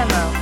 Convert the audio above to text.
Demo.